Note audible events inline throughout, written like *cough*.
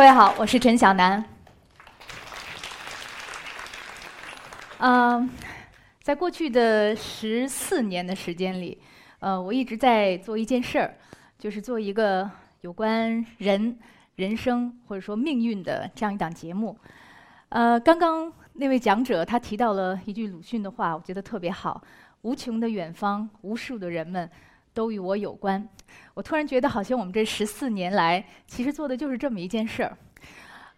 各位好，我是陈小南。嗯，在过去的十四年的时间里，呃，我一直在做一件事儿，就是做一个有关人、人生或者说命运的这样一档节目。呃，刚刚那位讲者他提到了一句鲁迅的话，我觉得特别好：“无穷的远方，无数的人们。”都与我有关。我突然觉得，好像我们这十四年来，其实做的就是这么一件事儿。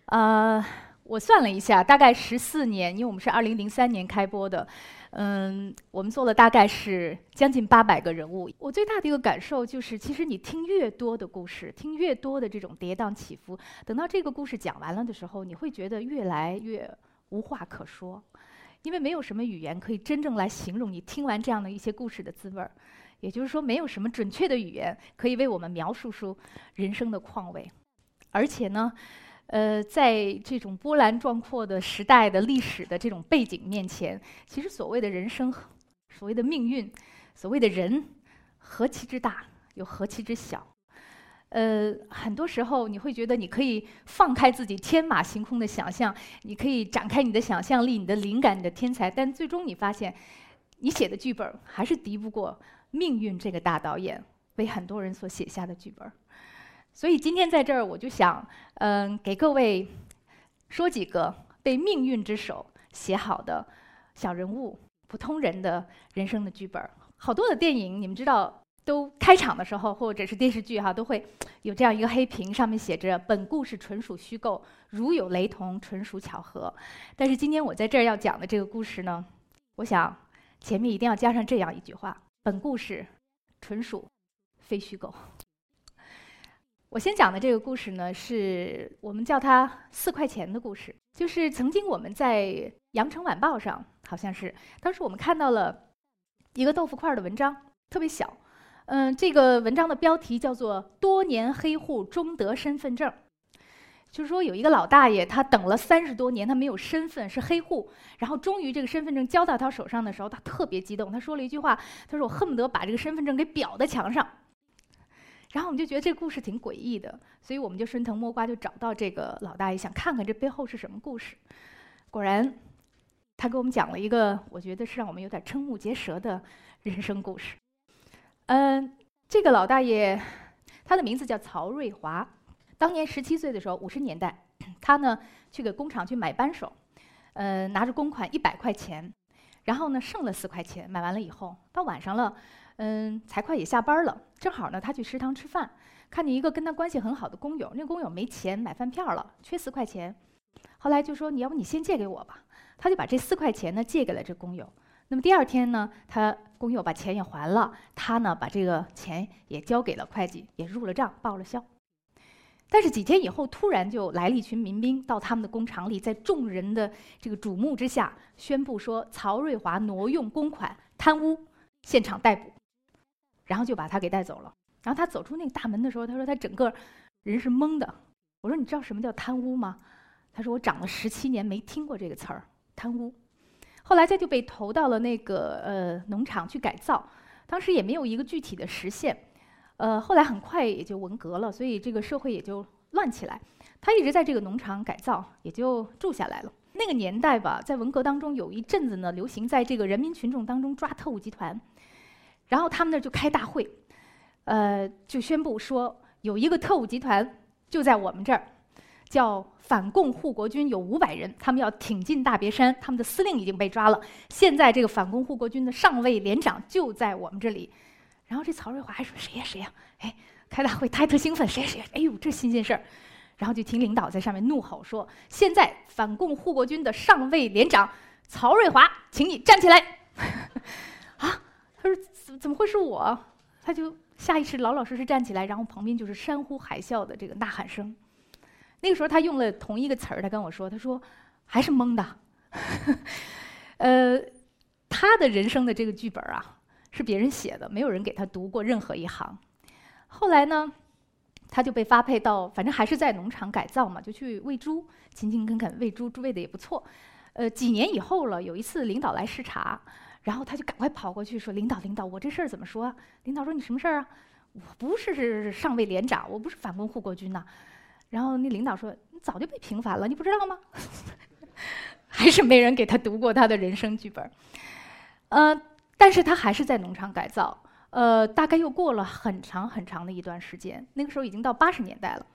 呃，我算了一下，大概十四年，因为我们是二零零三年开播的，嗯，我们做了大概是将近八百个人物。我最大的一个感受就是，其实你听越多的故事，听越多的这种跌宕起伏，等到这个故事讲完了的时候，你会觉得越来越无话可说，因为没有什么语言可以真正来形容你听完这样的一些故事的滋味儿。也就是说，没有什么准确的语言可以为我们描述出人生的况味，而且呢，呃，在这种波澜壮阔的时代的历史的这种背景面前，其实所谓的人生、所谓的命运、所谓的人，何其之大，又何其之小。呃，很多时候你会觉得你可以放开自己天马行空的想象，你可以展开你的想象力、你的灵感、你的天才，但最终你发现，你写的剧本还是敌不过。命运这个大导演为很多人所写下的剧本，所以今天在这儿，我就想，嗯，给各位说几个被命运之手写好的小人物、普通人的人生的剧本。好多的电影，你们知道，都开场的时候或者是电视剧哈，都会有这样一个黑屏，上面写着“本故事纯属虚构，如有雷同，纯属巧合”。但是今天我在这儿要讲的这个故事呢，我想前面一定要加上这样一句话。本故事纯属非虚构。我先讲的这个故事呢，是我们叫它“四块钱”的故事。就是曾经我们在《羊城晚报》上，好像是当时我们看到了一个豆腐块的文章，特别小。嗯，这个文章的标题叫做“多年黑户终得身份证”。就是说，有一个老大爷，他等了三十多年，他没有身份，是黑户。然后终于这个身份证交到他手上的时候，他特别激动。他说了一句话：“他说我恨不得把这个身份证给裱在墙上。”然后我们就觉得这个故事挺诡异的，所以我们就顺藤摸瓜就找到这个老大爷，想看看这背后是什么故事。果然，他给我们讲了一个我觉得是让我们有点瞠目结舌的人生故事。嗯，这个老大爷，他的名字叫曹瑞华。当年十七岁的时候，五十年代，他呢去给工厂去买扳手，呃，拿着公款一百块钱，然后呢剩了四块钱，买完了以后，到晚上了，嗯，财会也下班了，正好呢他去食堂吃饭，看见一个跟他关系很好的工友，那工友没钱买饭票了，缺四块钱，后来就说你要不你先借给我吧，他就把这四块钱呢借给了这工友。那么第二天呢，他工友把钱也还了，他呢把这个钱也交给了会计，也入了账，报了销。但是几天以后，突然就来了一群民兵到他们的工厂里，在众人的这个瞩目之下，宣布说曹瑞华挪用公款、贪污，现场逮捕，然后就把他给带走了。然后他走出那个大门的时候，他说他整个人是懵的。我说你知道什么叫贪污吗？他说我长了十七年没听过这个词儿，贪污。后来他就被投到了那个呃农场去改造，当时也没有一个具体的实现。呃，后来很快也就文革了，所以这个社会也就乱起来。他一直在这个农场改造，也就住下来了。那个年代吧，在文革当中有一阵子呢，流行在这个人民群众当中抓特务集团，然后他们那就开大会，呃，就宣布说有一个特务集团就在我们这儿，叫反共护国军，有五百人，他们要挺进大别山，他们的司令已经被抓了，现在这个反共护国军的上尉连长就在我们这里。然后这曹瑞华还说谁呀谁呀？哎，开大会他还特兴奋，谁呀谁呀？哎呦，这新鲜事儿！然后就听领导在上面怒吼说：“现在反共护国军的上尉连长曹瑞华，请你站起来！” *laughs* 啊，他说怎怎么会是我？他就下意识老老实实站起来，然后旁边就是山呼海啸的这个呐喊声。那个时候他用了同一个词儿，他跟我说：“他说还是懵的。*laughs* ”呃，他的人生的这个剧本啊。是别人写的，没有人给他读过任何一行。后来呢，他就被发配到，反正还是在农场改造嘛，就去喂猪，勤勤恳恳喂猪，猪喂的也不错。呃，几年以后了，有一次领导来视察，然后他就赶快跑过去说：“领导，领导，我这事儿怎么说？”啊领导说：“你什么事儿啊？我不是上尉连长，我不是反共护国军呐。”然后那领导说：“你早就被平反了，你不知道吗？” *laughs* 还是没人给他读过他的人生剧本。呃，但是他还是在农场改造。呃，大概又过了很长很长的一段时间，那个时候已经到八十年代了。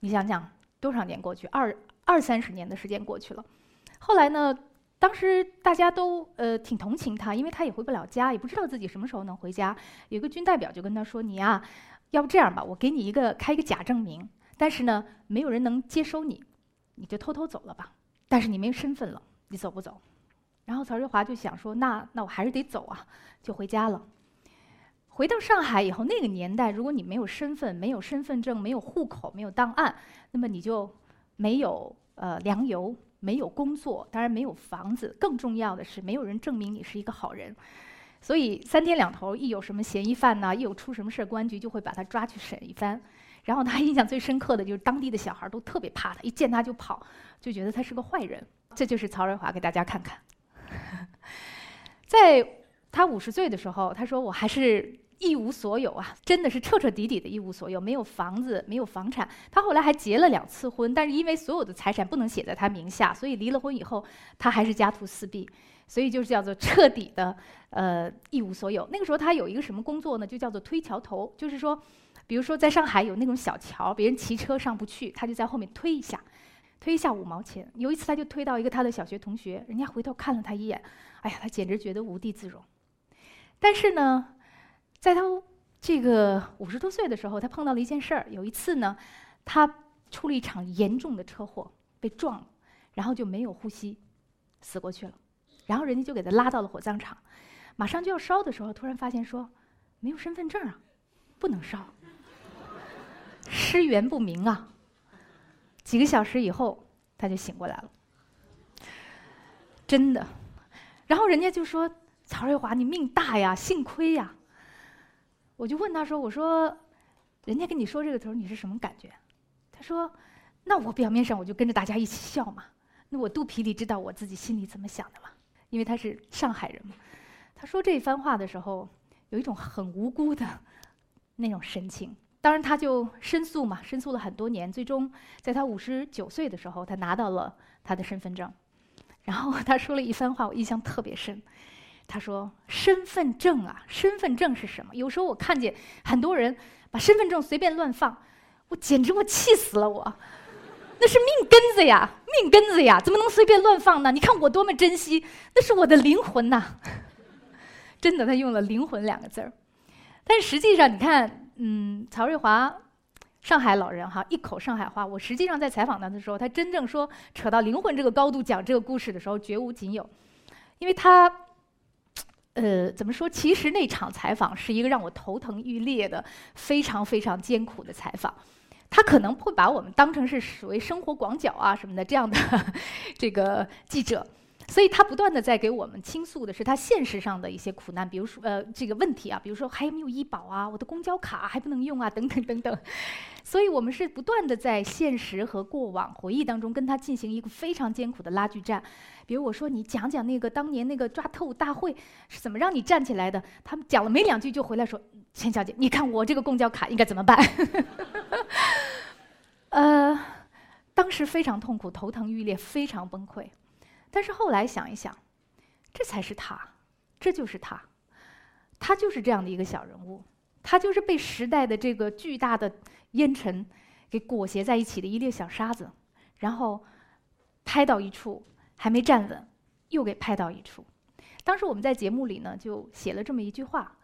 你想想，多少年过去，二二三十年的时间过去了。后来呢，当时大家都呃挺同情他，因为他也回不了家，也不知道自己什么时候能回家。有个军代表就跟他说：“你呀，要不这样吧，我给你一个开一个假证明，但是呢，没有人能接收你，你就偷偷走了吧。但是你没身份了，你走不走？”然后曹瑞华就想说：“那那我还是得走啊，就回家了。”回到上海以后，那个年代，如果你没有身份、没有身份证、没有户口、没有档案，那么你就没有呃粮油，没有工作，当然没有房子，更重要的是没有人证明你是一个好人。所以三天两头，一有什么嫌疑犯呐，一有出什么事儿，公安局就会把他抓去审一番。然后他印象最深刻的就是当地的小孩都特别怕他，一见他就跑，就觉得他是个坏人。这就是曹瑞华，给大家看看。*laughs* 在他五十岁的时候，他说：“我还是。”一无所有啊，真的是彻彻底底的一无所有，没有房子，没有房产。他后来还结了两次婚，但是因为所有的财产不能写在他名下，所以离了婚以后，他还是家徒四壁，所以就是叫做彻底的呃一无所有。那个时候他有一个什么工作呢？就叫做推桥头，就是说，比如说在上海有那种小桥，别人骑车上不去，他就在后面推一下，推一下五毛钱。有一次他就推到一个他的小学同学，人家回头看了他一眼，哎呀，他简直觉得无地自容。但是呢。在他这个五十多岁的时候，他碰到了一件事儿。有一次呢，他出了一场严重的车祸，被撞了，然后就没有呼吸，死过去了。然后人家就给他拉到了火葬场，马上就要烧的时候，突然发现说没有身份证啊，不能烧，*laughs* 尸源不明啊。几个小时以后，他就醒过来了，真的。然后人家就说：“曹瑞华，你命大呀，幸亏呀。”我就问他说：“我说，人家跟你说这个时候，你是什么感觉？”他说：“那我表面上我就跟着大家一起笑嘛，那我肚皮里知道我自己心里怎么想的嘛，因为他是上海人嘛。”他说这番话的时候，有一种很无辜的那种神情。当然，他就申诉嘛，申诉了很多年，最终在他五十九岁的时候，他拿到了他的身份证。然后他说了一番话，我印象特别深。他说：“身份证啊，身份证是什么？有时候我看见很多人把身份证随便乱放，我简直我气死了！我，那是命根子呀，命根子呀，怎么能随便乱放呢？你看我多么珍惜，那是我的灵魂呐！真的，他用了‘灵魂’两个字儿。但实际上，你看，嗯，曹瑞华，上海老人哈，一口上海话。我实际上在采访他的时候，他真正说扯到灵魂这个高度讲这个故事的时候，绝无仅有，因为他。”呃，怎么说？其实那场采访是一个让我头疼欲裂的、非常非常艰苦的采访。他可能会把我们当成是所谓生活广角啊什么的这样的 *laughs* 这个记者，所以他不断的在给我们倾诉的是他现实上的一些苦难，比如说呃这个问题啊，比如说还有没有医保啊，我的公交卡还不能用啊，等等等等。*laughs* 所以我们是不断的在现实和过往回忆当中跟他进行一个非常艰苦的拉锯战。比如我说你讲讲那个当年那个抓特务大会是怎么让你站起来的，他们讲了没两句就回来说：“钱小姐，你看我这个公交卡应该怎么办？” *laughs* 呃，当时非常痛苦，头疼欲裂，非常崩溃。但是后来想一想，这才是他，这就是他，他就是这样的一个小人物，他就是被时代的这个巨大的烟尘给裹挟在一起的一粒小沙子，然后拍到一处。还没站稳，又给拍到一处。当时我们在节目里呢，就写了这么一句话，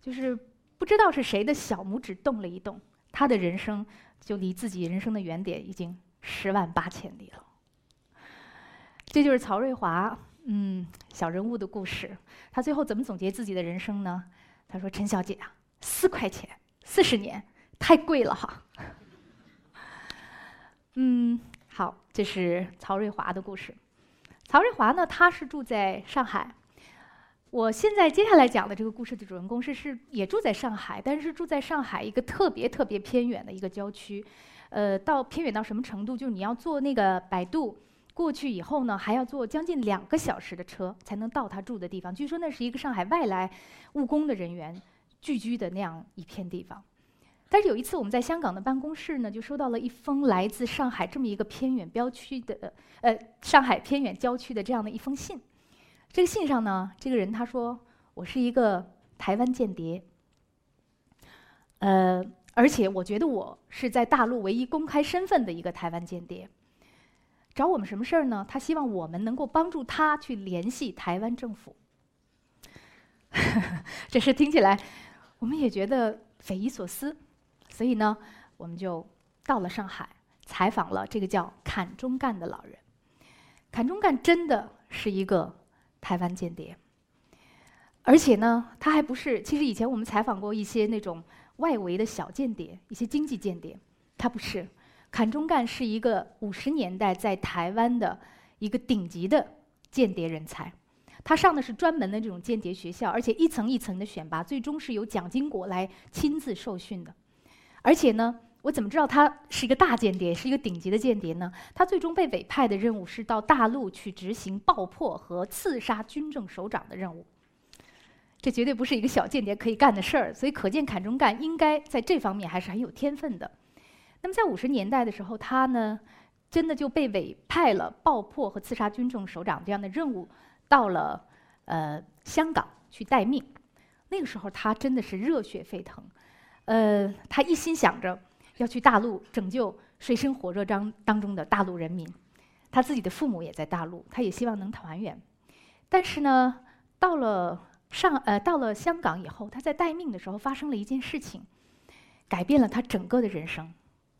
就是不知道是谁的小拇指动了一动，他的人生就离自己人生的原点已经十万八千里了。这就是曹瑞华，嗯，小人物的故事。他最后怎么总结自己的人生呢？他说：“陈小姐啊，四块钱，四十年，太贵了哈。”嗯，好，这是曹瑞华的故事。曹瑞华呢？他是住在上海。我现在接下来讲的这个故事的主人公是是也住在上海，但是住在上海一个特别特别偏远的一个郊区。呃，到偏远到什么程度？就是你要坐那个百度过去以后呢，还要坐将近两个小时的车才能到他住的地方。据说那是一个上海外来务工的人员聚居的那样一片地方。但是有一次我们在香港的办公室呢，就收到了一封来自上海这么一个偏远郊区的，呃，上海偏远郊区的这样的一封信。这个信上呢，这个人他说我是一个台湾间谍，呃，而且我觉得我是在大陆唯一公开身份的一个台湾间谍。找我们什么事儿呢？他希望我们能够帮助他去联系台湾政府。*laughs* 这事听起来，我们也觉得匪夷所思，所以呢，我们就到了上海，采访了这个叫坎中干的老人。坎中干真的是一个台湾间谍，而且呢，他还不是。其实以前我们采访过一些那种外围的小间谍，一些经济间谍，他不是。坎中干是一个五十年代在台湾的一个顶级的间谍人才，他上的是专门的这种间谍学校，而且一层一层的选拔，最终是由蒋经国来亲自受训的。而且呢，我怎么知道他是一个大间谍，是一个顶级的间谍呢？他最终被委派的任务是到大陆去执行爆破和刺杀军政首长的任务，这绝对不是一个小间谍可以干的事儿。所以可见坎中干应该在这方面还是很有天分的。那么在五十年代的时候，他呢，真的就被委派了爆破和刺杀军政首长这样的任务，到了呃香港去待命。那个时候他真的是热血沸腾，呃，他一心想着要去大陆拯救水深火热当当中的大陆人民。他自己的父母也在大陆，他也希望能团圆。但是呢，到了上呃到了香港以后，他在待命的时候发生了一件事情，改变了他整个的人生。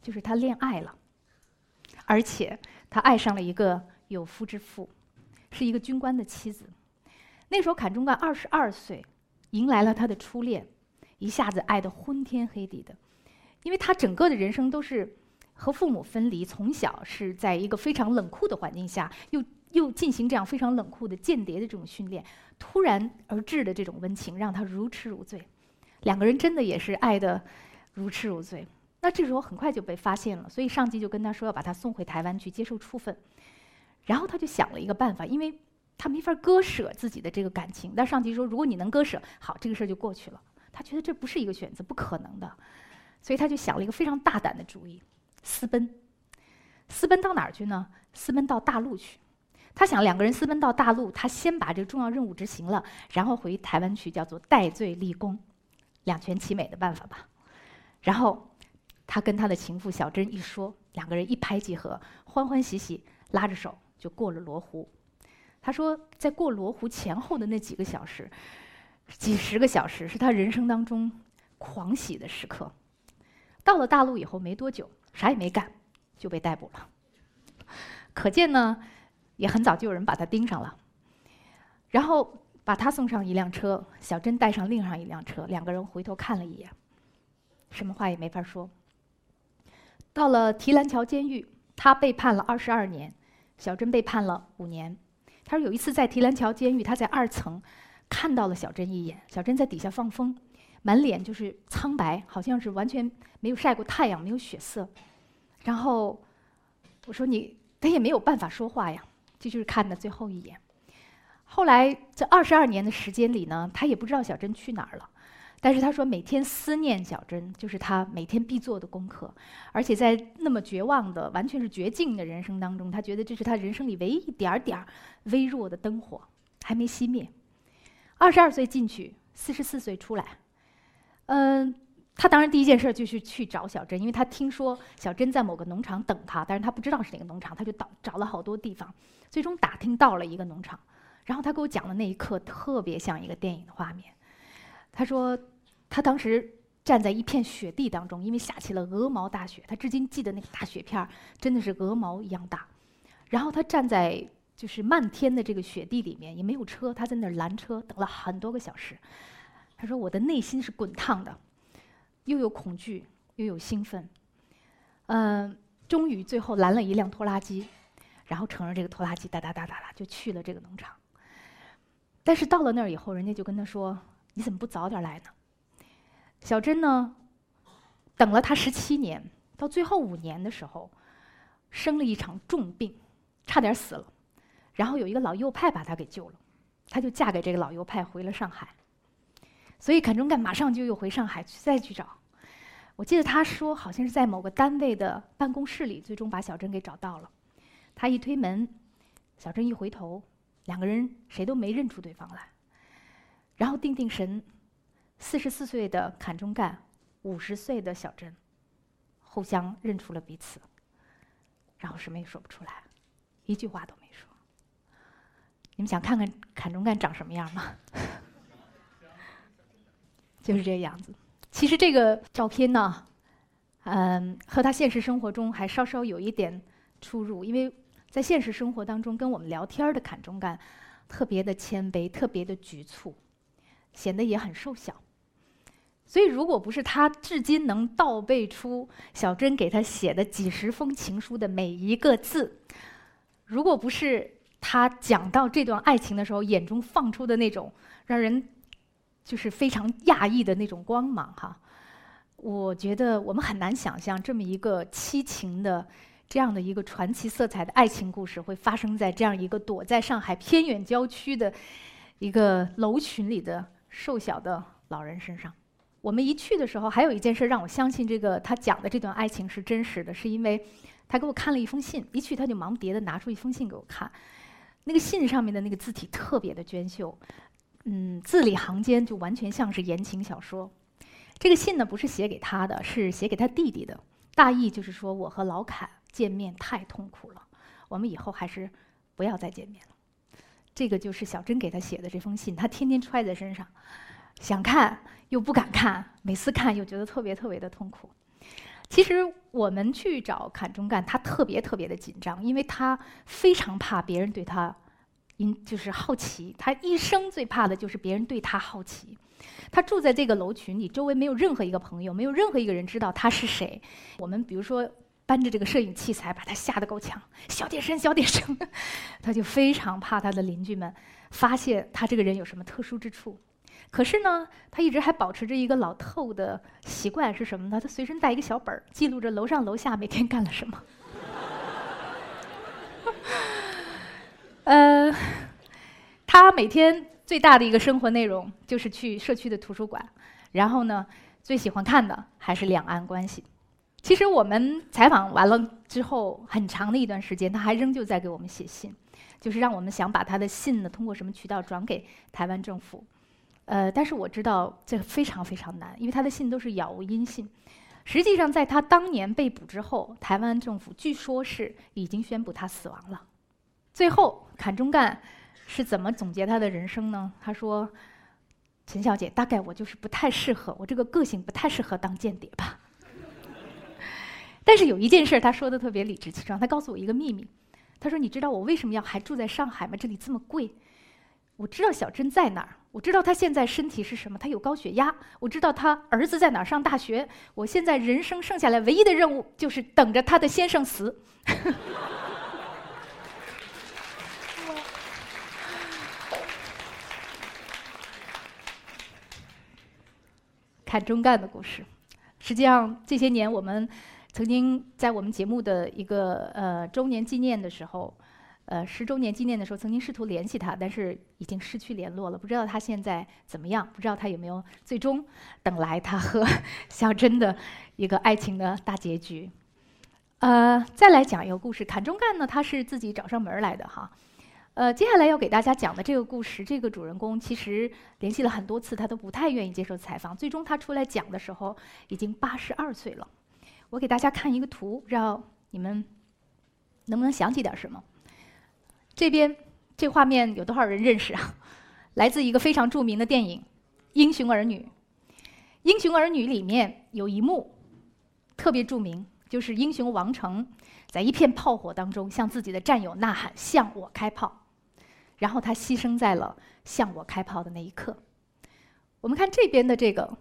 就是他恋爱了，而且他爱上了一个有夫之妇，是一个军官的妻子。那时候坎中干二十二岁，迎来了他的初恋，一下子爱得昏天黑地的。因为他整个的人生都是和父母分离，从小是在一个非常冷酷的环境下，又又进行这样非常冷酷的间谍的这种训练，突然而至的这种温情让他如痴如醉。两个人真的也是爱得如痴如醉。那这时候很快就被发现了，所以上级就跟他说要把他送回台湾去接受处分。然后他就想了一个办法，因为他没法割舍自己的这个感情。但上级说，如果你能割舍，好，这个事儿就过去了。他觉得这不是一个选择，不可能的，所以他就想了一个非常大胆的主意：私奔。私奔到哪儿去呢？私奔到大陆去。他想两个人私奔到大陆，他先把这个重要任务执行了，然后回台湾去，叫做戴罪立功，两全其美的办法吧。然后。他跟他的情妇小珍一说，两个人一拍即合，欢欢喜喜拉着手就过了罗湖。他说，在过罗湖前后的那几个小时，几十个小时，是他人生当中狂喜的时刻。到了大陆以后没多久，啥也没干，就被逮捕了。可见呢，也很早就有人把他盯上了。然后把他送上一辆车，小珍带上另上一辆车，两个人回头看了一眼，什么话也没法说。到了提篮桥监狱，他被判了二十二年，小珍被判了五年。他说有一次在提篮桥监狱，他在二层看到了小珍一眼，小珍在底下放风，满脸就是苍白，好像是完全没有晒过太阳，没有血色。然后我说你，他也没有办法说话呀，这就是看的最后一眼。后来这二十二年的时间里呢，他也不知道小珍去哪儿了。但是他说，每天思念小珍就是他每天必做的功课，而且在那么绝望的、完全是绝境的人生当中，他觉得这是他人生里唯一一点点微弱的灯火，还没熄灭。二十二岁进去，四十四岁出来。嗯，他当然第一件事就是去找小珍，因为他听说小珍在某个农场等他，但是他不知道是哪个农场，他就找找了好多地方，最终打听到了一个农场。然后他给我讲的那一刻，特别像一个电影的画面。他说，他当时站在一片雪地当中，因为下起了鹅毛大雪。他至今记得那个大雪片儿，真的是鹅毛一样大。然后他站在就是漫天的这个雪地里面，也没有车，他在那儿拦车等了很多个小时。他说：“我的内心是滚烫的，又有恐惧，又有兴奋。”嗯，终于最后拦了一辆拖拉机，然后乘着这个拖拉机哒哒哒哒哒就去了这个农场。但是到了那儿以后，人家就跟他说。你怎么不早点来呢？小珍呢？等了他十七年，到最后五年的时候，生了一场重病，差点死了。然后有一个老右派把她给救了，她就嫁给这个老右派，回了上海。所以坎中干马上就又回上海去再去找。我记得他说，好像是在某个单位的办公室里，最终把小珍给找到了。他一推门，小珍一回头，两个人谁都没认出对方来。然后定定神，四十四岁的坎中干，五十岁的小珍，互相认出了彼此。然后什么也说不出来，一句话都没说。你们想看看坎中干长什么样吗？*laughs* 就是这个样子。其实这个照片呢，嗯，和他现实生活中还稍稍有一点出入，因为在现实生活当中跟我们聊天的坎中干，特别的谦卑，特别的局促，显得也很瘦小。所以，如果不是他至今能倒背出小珍给他写的几十封情书的每一个字，如果不是他讲到这段爱情的时候眼中放出的那种让人就是非常讶异的那种光芒，哈，我觉得我们很难想象这么一个凄情的这样的一个传奇色彩的爱情故事会发生在这样一个躲在上海偏远郊区的一个楼群里的瘦小的老人身上。我们一去的时候，还有一件事让我相信这个他讲的这段爱情是真实的，是因为他给我看了一封信。一去他就忙不迭的拿出一封信给我看，那个信上面的那个字体特别的娟秀，嗯，字里行间就完全像是言情小说。这个信呢不是写给他的，是写给他弟弟的，大意就是说我和老坎见面太痛苦了，我们以后还是不要再见面了。这个就是小珍给他写的这封信，他天天揣在身上。想看又不敢看，每次看又觉得特别特别的痛苦。其实我们去找坎中干，他特别特别的紧张，因为他非常怕别人对他，因就是好奇。他一生最怕的就是别人对他好奇。他住在这个楼群里，周围没有任何一个朋友，没有任何一个人知道他是谁。我们比如说搬着这个摄影器材，把他吓得够呛，小点声，小点声。他就非常怕他的邻居们发现他这个人有什么特殊之处。可是呢，他一直还保持着一个老透的习惯是什么呢？他随身带一个小本儿，记录着楼上楼下每天干了什么。呃，他每天最大的一个生活内容就是去社区的图书馆，然后呢，最喜欢看的还是两岸关系。其实我们采访完了之后，很长的一段时间，他还仍旧在给我们写信，就是让我们想把他的信呢，通过什么渠道转给台湾政府。呃，但是我知道这非常非常难，因为他的信都是杳无音信。实际上，在他当年被捕之后，台湾政府据说是已经宣布他死亡了。最后，坎中干是怎么总结他的人生呢？他说：“陈小姐，大概我就是不太适合，我这个个性不太适合当间谍吧。”但是有一件事他说的特别理直气壮，他告诉我一个秘密。他说：“你知道我为什么要还住在上海吗？这里这么贵。我知道小珍在哪儿。”我知道他现在身体是什么，他有高血压。我知道他儿子在哪儿上大学。我现在人生剩下来唯一的任务就是等着他的先生死。*laughs* 看中干的故事，实际上这些年我们曾经在我们节目的一个呃周年纪念的时候。呃，十周年纪念的时候，曾经试图联系他，但是已经失去联络了。不知道他现在怎么样？不知道他有没有最终等来他和小珍的一个爱情的大结局？呃，再来讲一个故事。坎中干呢，他是自己找上门来的哈。呃，接下来要给大家讲的这个故事，这个主人公其实联系了很多次，他都不太愿意接受采访。最终他出来讲的时候，已经八十二岁了。我给大家看一个图，不知道你们能不能想起点什么？这边这画面有多少人认识啊？来自一个非常著名的电影《英雄儿女》。《英雄儿女》里面有一幕特别著名，就是英雄王成在一片炮火当中向自己的战友呐喊：“向我开炮！”然后他牺牲在了向我开炮的那一刻。我们看这边的这个，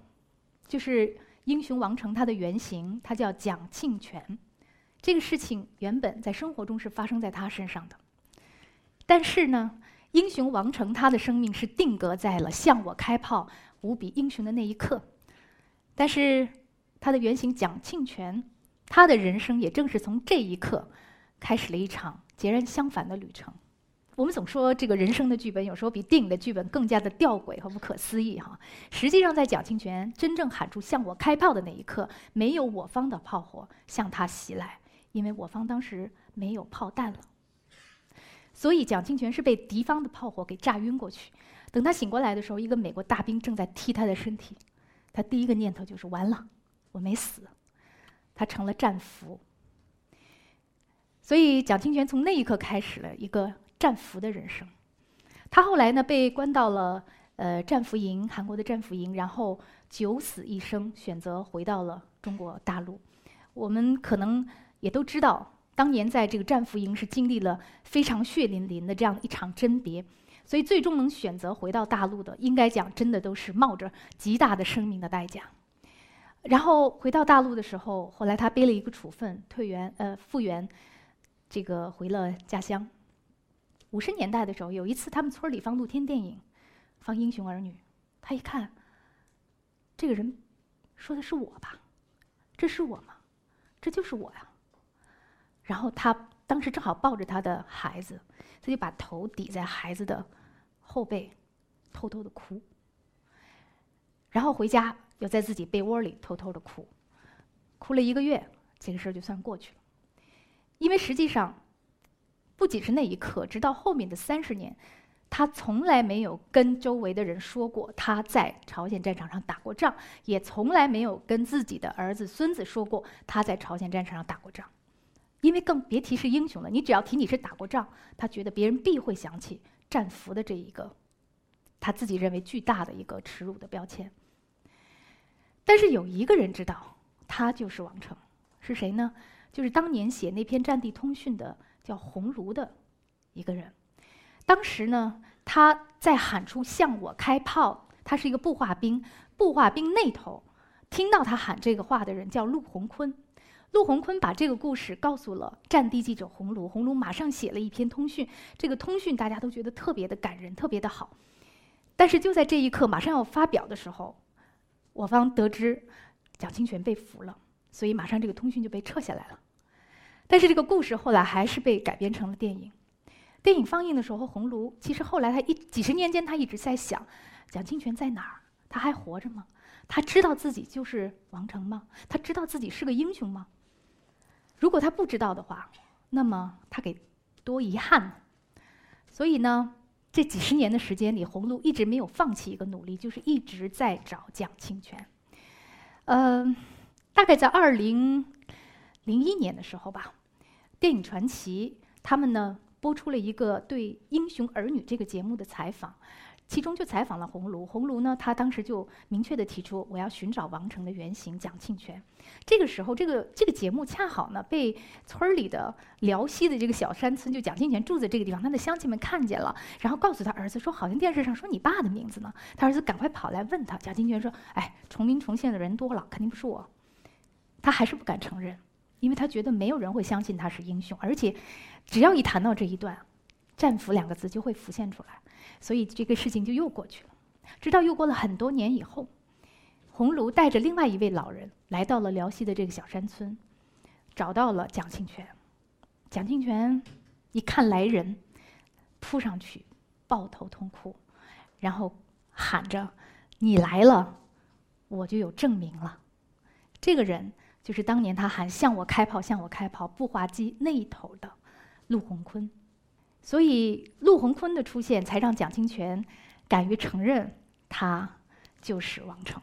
就是英雄王成他的原型，他叫蒋庆泉。这个事情原本在生活中是发生在他身上的。但是呢，英雄王成他的生命是定格在了向我开炮无比英雄的那一刻。但是他的原型蒋庆泉，他的人生也正是从这一刻开始了一场截然相反的旅程。我们总说这个人生的剧本有时候比电影的剧本更加的吊诡和不可思议哈。实际上，在蒋清泉真正喊出“向我开炮”的那一刻，没有我方的炮火向他袭来，因为我方当时没有炮弹了。所以，蒋清泉是被敌方的炮火给炸晕过去。等他醒过来的时候，一个美国大兵正在踢他的身体，他第一个念头就是：“完了，我没死。”他成了战俘。所以，蒋清泉从那一刻开始了一个。战俘的人生，他后来呢被关到了呃战俘营，韩国的战俘营，然后九死一生，选择回到了中国大陆。我们可能也都知道，当年在这个战俘营是经历了非常血淋淋的这样一场甄别，所以最终能选择回到大陆的，应该讲真的都是冒着极大的生命的代价。然后回到大陆的时候，后来他背了一个处分，退员呃复员，这个回了家乡。五十年代的时候，有一次他们村里放露天电影，放《英雄儿女》，他一看，这个人说的是我吧？这是我吗？这就是我呀。然后他当时正好抱着他的孩子，他就把头抵在孩子的后背，偷偷的哭。然后回家又在自己被窝里偷偷的哭，哭了一个月，这个事儿就算过去了。因为实际上。不仅是那一刻，直到后面的三十年，他从来没有跟周围的人说过他在朝鲜战场上打过仗，也从来没有跟自己的儿子、孙子说过他在朝鲜战场上打过仗，因为更别提是英雄了。你只要提你是打过仗，他觉得别人必会想起战俘的这一个，他自己认为巨大的一个耻辱的标签。但是有一个人知道，他就是王成，是谁呢？就是当年写那篇战地通讯的。叫鸿儒的一个人，当时呢，他在喊出“向我开炮”。他是一个步话兵，步话兵那头听到他喊这个话的人叫陆鸿坤。陆鸿坤把这个故事告诉了战地记者鸿儒，鸿儒马上写了一篇通讯。这个通讯大家都觉得特别的感人，特别的好。但是就在这一刻，马上要发表的时候，我方得知蒋清泉被俘了，所以马上这个通讯就被撤下来了。但是这个故事后来还是被改编成了电影。电影放映的时候，红炉其实后来他一几十年间他一直在想，蒋清泉在哪儿？他还活着吗？他知道自己就是王成吗？他知道自己是个英雄吗？如果他不知道的话，那么他给多遗憾呢？所以呢，这几十年的时间里，红炉一直没有放弃一个努力，就是一直在找蒋清泉。嗯，大概在二零零一年的时候吧。电影传奇，他们呢播出了一个对《英雄儿女》这个节目的采访，其中就采访了红炉。红炉呢，他当时就明确的提出，我要寻找王成的原型蒋庆泉。这个时候，这个这个节目恰好呢被村里的辽西的这个小山村，就蒋庆泉住在这个地方，他的乡亲们看见了，然后告诉他儿子说，好像电视上说你爸的名字呢。他儿子赶快跑来问他，蒋庆泉说，哎，重名重姓的人多了，肯定不是我。他还是不敢承认。因为他觉得没有人会相信他是英雄，而且只要一谈到这一段“战俘”两个字就会浮现出来，所以这个事情就又过去了。直到又过了很多年以后，红炉带着另外一位老人来到了辽西的这个小山村，找到了蒋庆泉。蒋庆泉一看来人，扑上去抱头痛哭，然后喊着：“你来了，我就有证明了。”这个人。就是当年他喊“向我开炮，向我开炮”，步话机那一头的陆鸿坤，所以陆鸿坤的出现才让蒋清泉敢于承认他就是王成。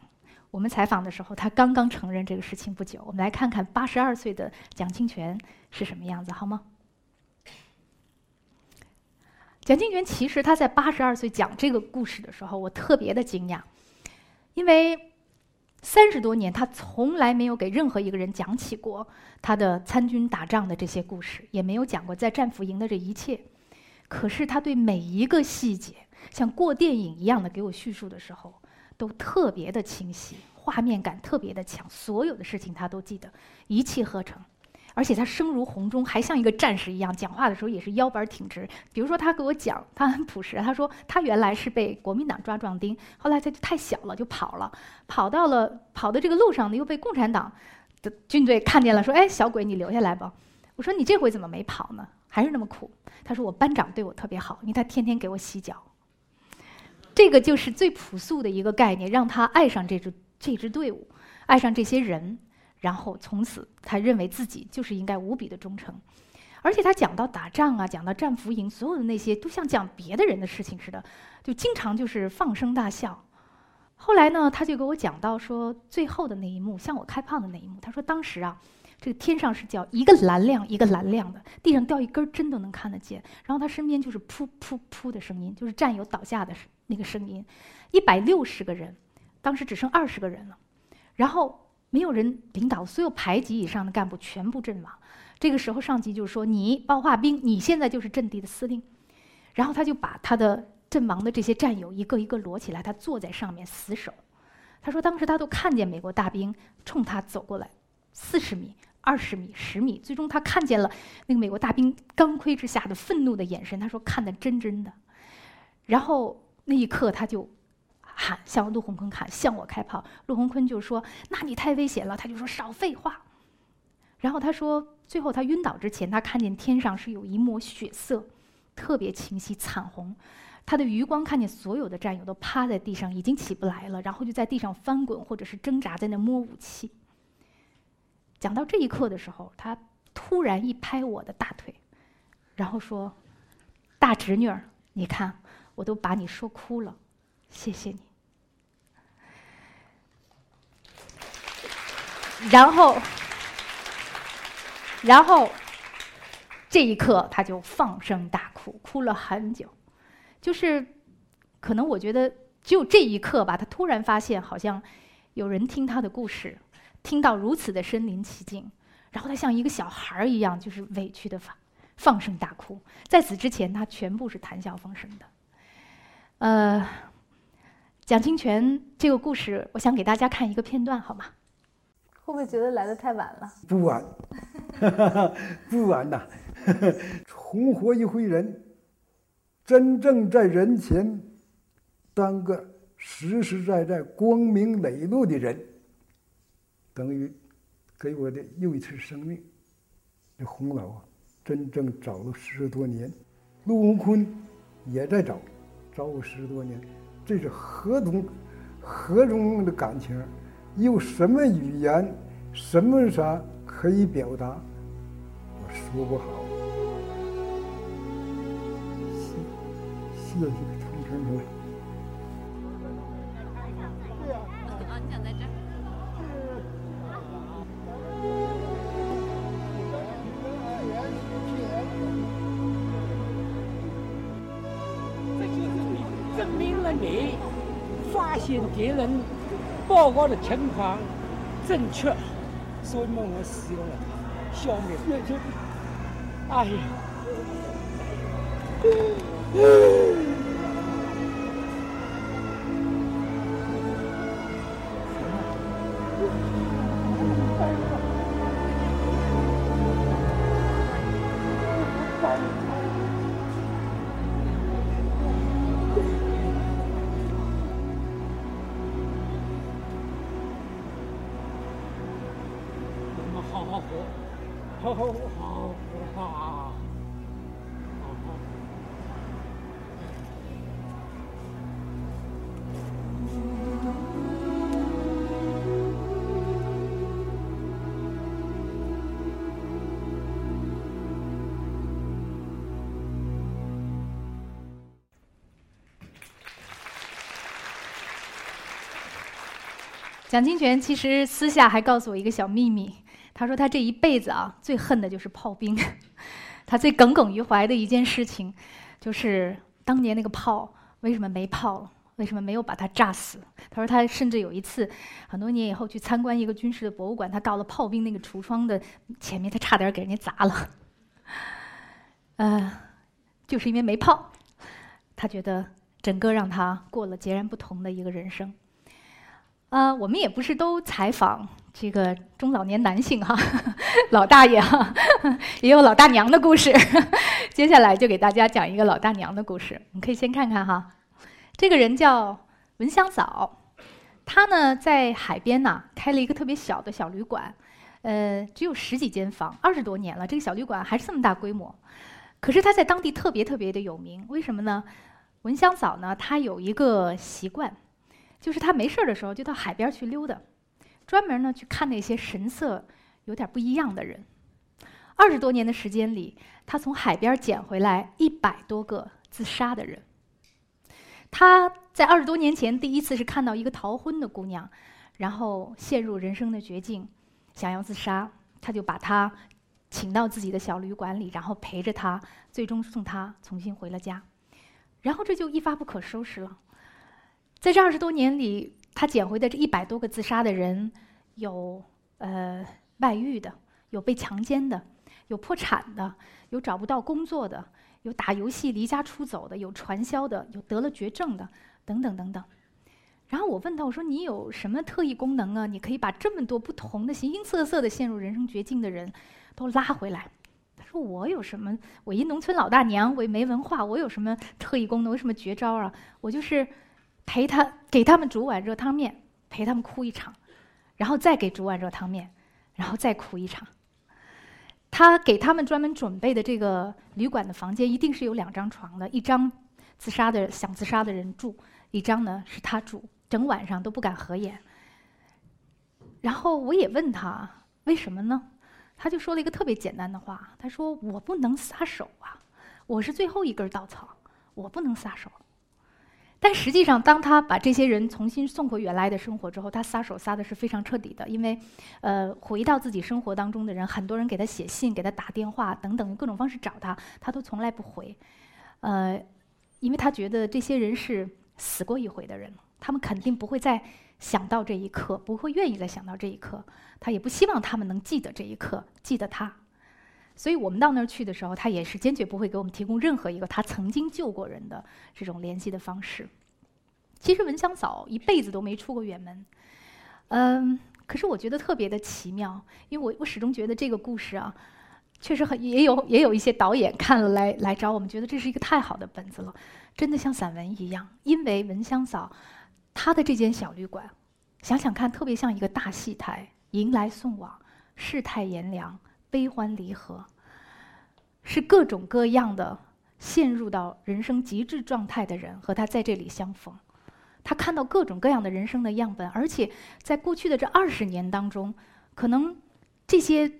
我们采访的时候，他刚刚承认这个事情不久。我们来看看八十二岁的蒋清泉是什么样子，好吗？蒋清泉其实他在八十二岁讲这个故事的时候，我特别的惊讶，因为。三十多年，他从来没有给任何一个人讲起过他的参军打仗的这些故事，也没有讲过在战俘营的这一切。可是他对每一个细节，像过电影一样的给我叙述的时候，都特别的清晰，画面感特别的强，所有的事情他都记得，一气呵成。而且他声如洪钟，还像一个战士一样，讲话的时候也是腰板挺直。比如说，他给我讲，他很朴实。他说他原来是被国民党抓壮丁，后来他就太小了就跑了，跑到了跑的这个路上呢，又被共产党的军队看见了，说：“哎，小鬼，你留下来吧。”我说：“你这回怎么没跑呢？还是那么苦。他说我班长对我特别好，因为他天天给我洗脚。这个就是最朴素的一个概念，让他爱上这支这支队伍，爱上这些人，然后从此他认为自己就是应该无比的忠诚。而且他讲到打仗啊，讲到战俘营，所有的那些都像讲别的人的事情似的，就经常就是放声大笑。后来呢，他就给我讲到说，最后的那一幕向我开炮的那一幕。他说当时啊，这个天上是叫一个蓝亮一个蓝亮的，地上掉一根针都能看得见。然后他身边就是噗噗噗的声音，就是战友倒下的那个声音。一百六十个人，当时只剩二十个人了，然后没有人领导，所有排级以上的干部全部阵亡。这个时候上级就说：“你包化兵，你现在就是阵地的司令。”然后他就把他的。阵亡的这些战友一个一个摞起来，他坐在上面死守。他说，当时他都看见美国大兵冲他走过来，四十米、二十米、十米，最终他看见了那个美国大兵钢盔之下的愤怒的眼神。他说看得真真的。然后那一刻他就喊向陆鸿坤喊向我开炮。陆鸿坤就说：“那你太危险了。”他就说少废话。然后他说，最后他晕倒之前，他看见天上是有一抹血色，特别清晰，惨红。他的余光看见所有的战友都趴在地上，已经起不来了，然后就在地上翻滚，或者是挣扎，在那摸武器。讲到这一刻的时候，他突然一拍我的大腿，然后说：“大侄女儿，你看，我都把你说哭了，谢谢你。”然后，然后这一刻他就放声大哭，哭了很久。就是，可能我觉得只有这一刻吧，他突然发现好像有人听他的故事，听到如此的身临其境，然后他像一个小孩儿一样，就是委屈的放放声大哭。在此之前，他全部是谈笑风生的。呃，蒋清泉这个故事，我想给大家看一个片段，好吗？会不会觉得来的太晚了？不晚，*laughs* 不晚呐，*laughs* 重活一回人。真正在人前当个实实在在、光明磊落的人，等于给我的又一次生命。这洪老啊，真正找了十多年，陆文坤也在找，找我十多年，这是何种何种的感情？有什么语言、什么啥可以表达？我说不好。谢谢谢同志们。啊，你想在这儿？证明了你发现敌人报告的情况正确，所以嘛，我死了，消灭。哎呀！蒋清泉其实私下还告诉我一个小秘密，他说他这一辈子啊最恨的就是炮兵，*laughs* 他最耿耿于怀的一件事情，就是当年那个炮为什么没炮，为什么没有把它炸死？他说他甚至有一次，很多年以后去参观一个军事的博物馆，他到了炮兵那个橱窗的前面，他差点给人家砸了，呃，就是因为没炮，他觉得整个让他过了截然不同的一个人生。呃，我们也不是都采访这个中老年男性哈，*laughs* 老大爷哈，*laughs* 也有老大娘的故事。*laughs* 接下来就给大家讲一个老大娘的故事。你可以先看看哈，这个人叫文香嫂，她呢在海边呐开了一个特别小的小旅馆，呃，只有十几间房，二十多年了，这个小旅馆还是这么大规模。可是他在当地特别特别的有名，为什么呢？文香嫂呢，她有一个习惯，就是他没事儿的时候就到海边去溜达，专门呢去看那些神色有点不一样的人。二十多年的时间里，他从海边捡回来一百多个自杀的人。他在二十多年前第一次是看到一个逃婚的姑娘，然后陷入人生的绝境，想要自杀，他就把她请到自己的小旅馆里，然后陪着她，最终送她重新回了家。然后这就一发不可收拾了。在这二十多年里，他捡回的这一百多个自杀的人，有呃外遇的，有被强奸的，有破产的，有找不到工作的。有打游戏离家出走的，有传销的，有得了绝症的，等等等等。然后我问他，我说：“你有什么特异功能啊？你可以把这么多不同的、形形色色的陷入人生绝境的人都拉回来？”他说：“我有什么？我一农村老大娘，我也没文化，我有什么特异功能？有什么绝招啊？我就是陪他给他们煮碗热汤面，陪他们哭一场，然后再给煮碗热汤面，然后再哭一场。”他给他们专门准备的这个旅馆的房间，一定是有两张床的，一张自杀的想自杀的人住，一张呢是他住，整晚上都不敢合眼。然后我也问他为什么呢？他就说了一个特别简单的话，他说：“我不能撒手啊，我是最后一根稻草，我不能撒手。”但实际上，当他把这些人重新送回原来的生活之后，他撒手撒的是非常彻底的。因为，呃，回到自己生活当中的人，很多人给他写信、给他打电话等等，用各种方式找他，他都从来不回。呃，因为他觉得这些人是死过一回的人，他们肯定不会再想到这一刻，不会愿意再想到这一刻。他也不希望他们能记得这一刻，记得他。所以我们到那儿去的时候，他也是坚决不会给我们提供任何一个他曾经救过人的这种联系的方式。其实文香嫂一辈子都没出过远门，嗯，可是我觉得特别的奇妙，因为我我始终觉得这个故事啊，确实很也有也有一些导演看了来来找我们，觉得这是一个太好的本子了，真的像散文一样。因为文香嫂她的这间小旅馆，想想看，特别像一个大戏台，迎来送往，世态炎凉。悲欢离合，是各种各样的陷入到人生极致状态的人和他在这里相逢。他看到各种各样的人生的样本，而且在过去的这二十年当中，可能这些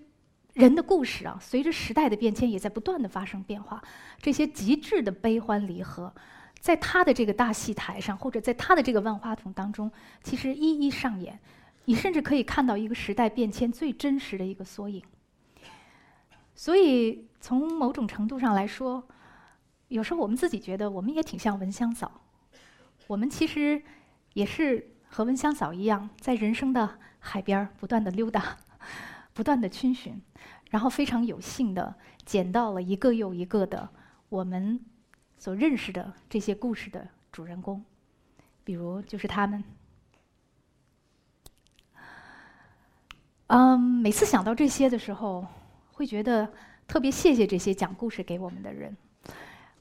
人的故事啊，随着时代的变迁，也在不断的发生变化。这些极致的悲欢离合，在他的这个大戏台上，或者在他的这个万花筒当中，其实一一上演。你甚至可以看到一个时代变迁最真实的一个缩影。所以，从某种程度上来说，有时候我们自己觉得我们也挺像闻香草。我们其实也是和闻香草一样，在人生的海边不断的溜达，不断的逡巡，然后非常有幸的捡到了一个又一个的我们所认识的这些故事的主人公，比如就是他们。嗯，每次想到这些的时候。会觉得特别谢谢这些讲故事给我们的人。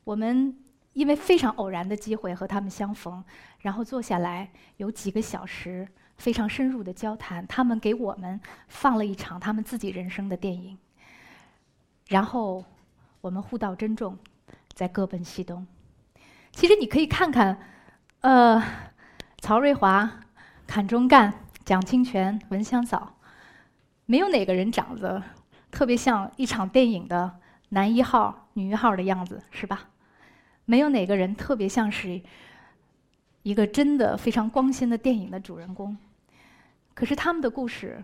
我们因为非常偶然的机会和他们相逢，然后坐下来有几个小时非常深入的交谈。他们给我们放了一场他们自己人生的电影，然后我们互道珍重，再各奔西东。其实你可以看看，呃，曹瑞华、坎中干、蒋清泉、文香嫂，没有哪个人长得。特别像一场电影的男一号、女一号的样子，是吧？没有哪个人特别像是一个真的非常光鲜的电影的主人公。可是他们的故事，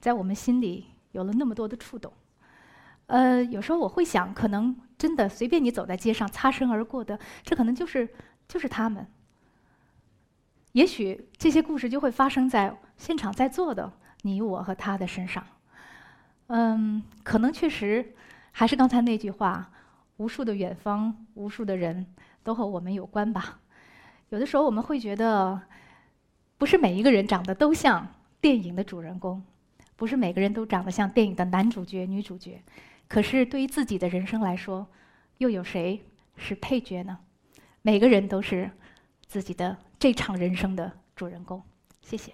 在我们心里有了那么多的触动。呃，有时候我会想，可能真的随便你走在街上擦身而过的，这可能就是就是他们。也许这些故事就会发生在现场在座的你我和他的身上。嗯，可能确实还是刚才那句话，无数的远方，无数的人都和我们有关吧。有的时候我们会觉得，不是每一个人长得都像电影的主人公，不是每个人都长得像电影的男主角、女主角。可是对于自己的人生来说，又有谁是配角呢？每个人都是自己的这场人生的主人公。谢谢。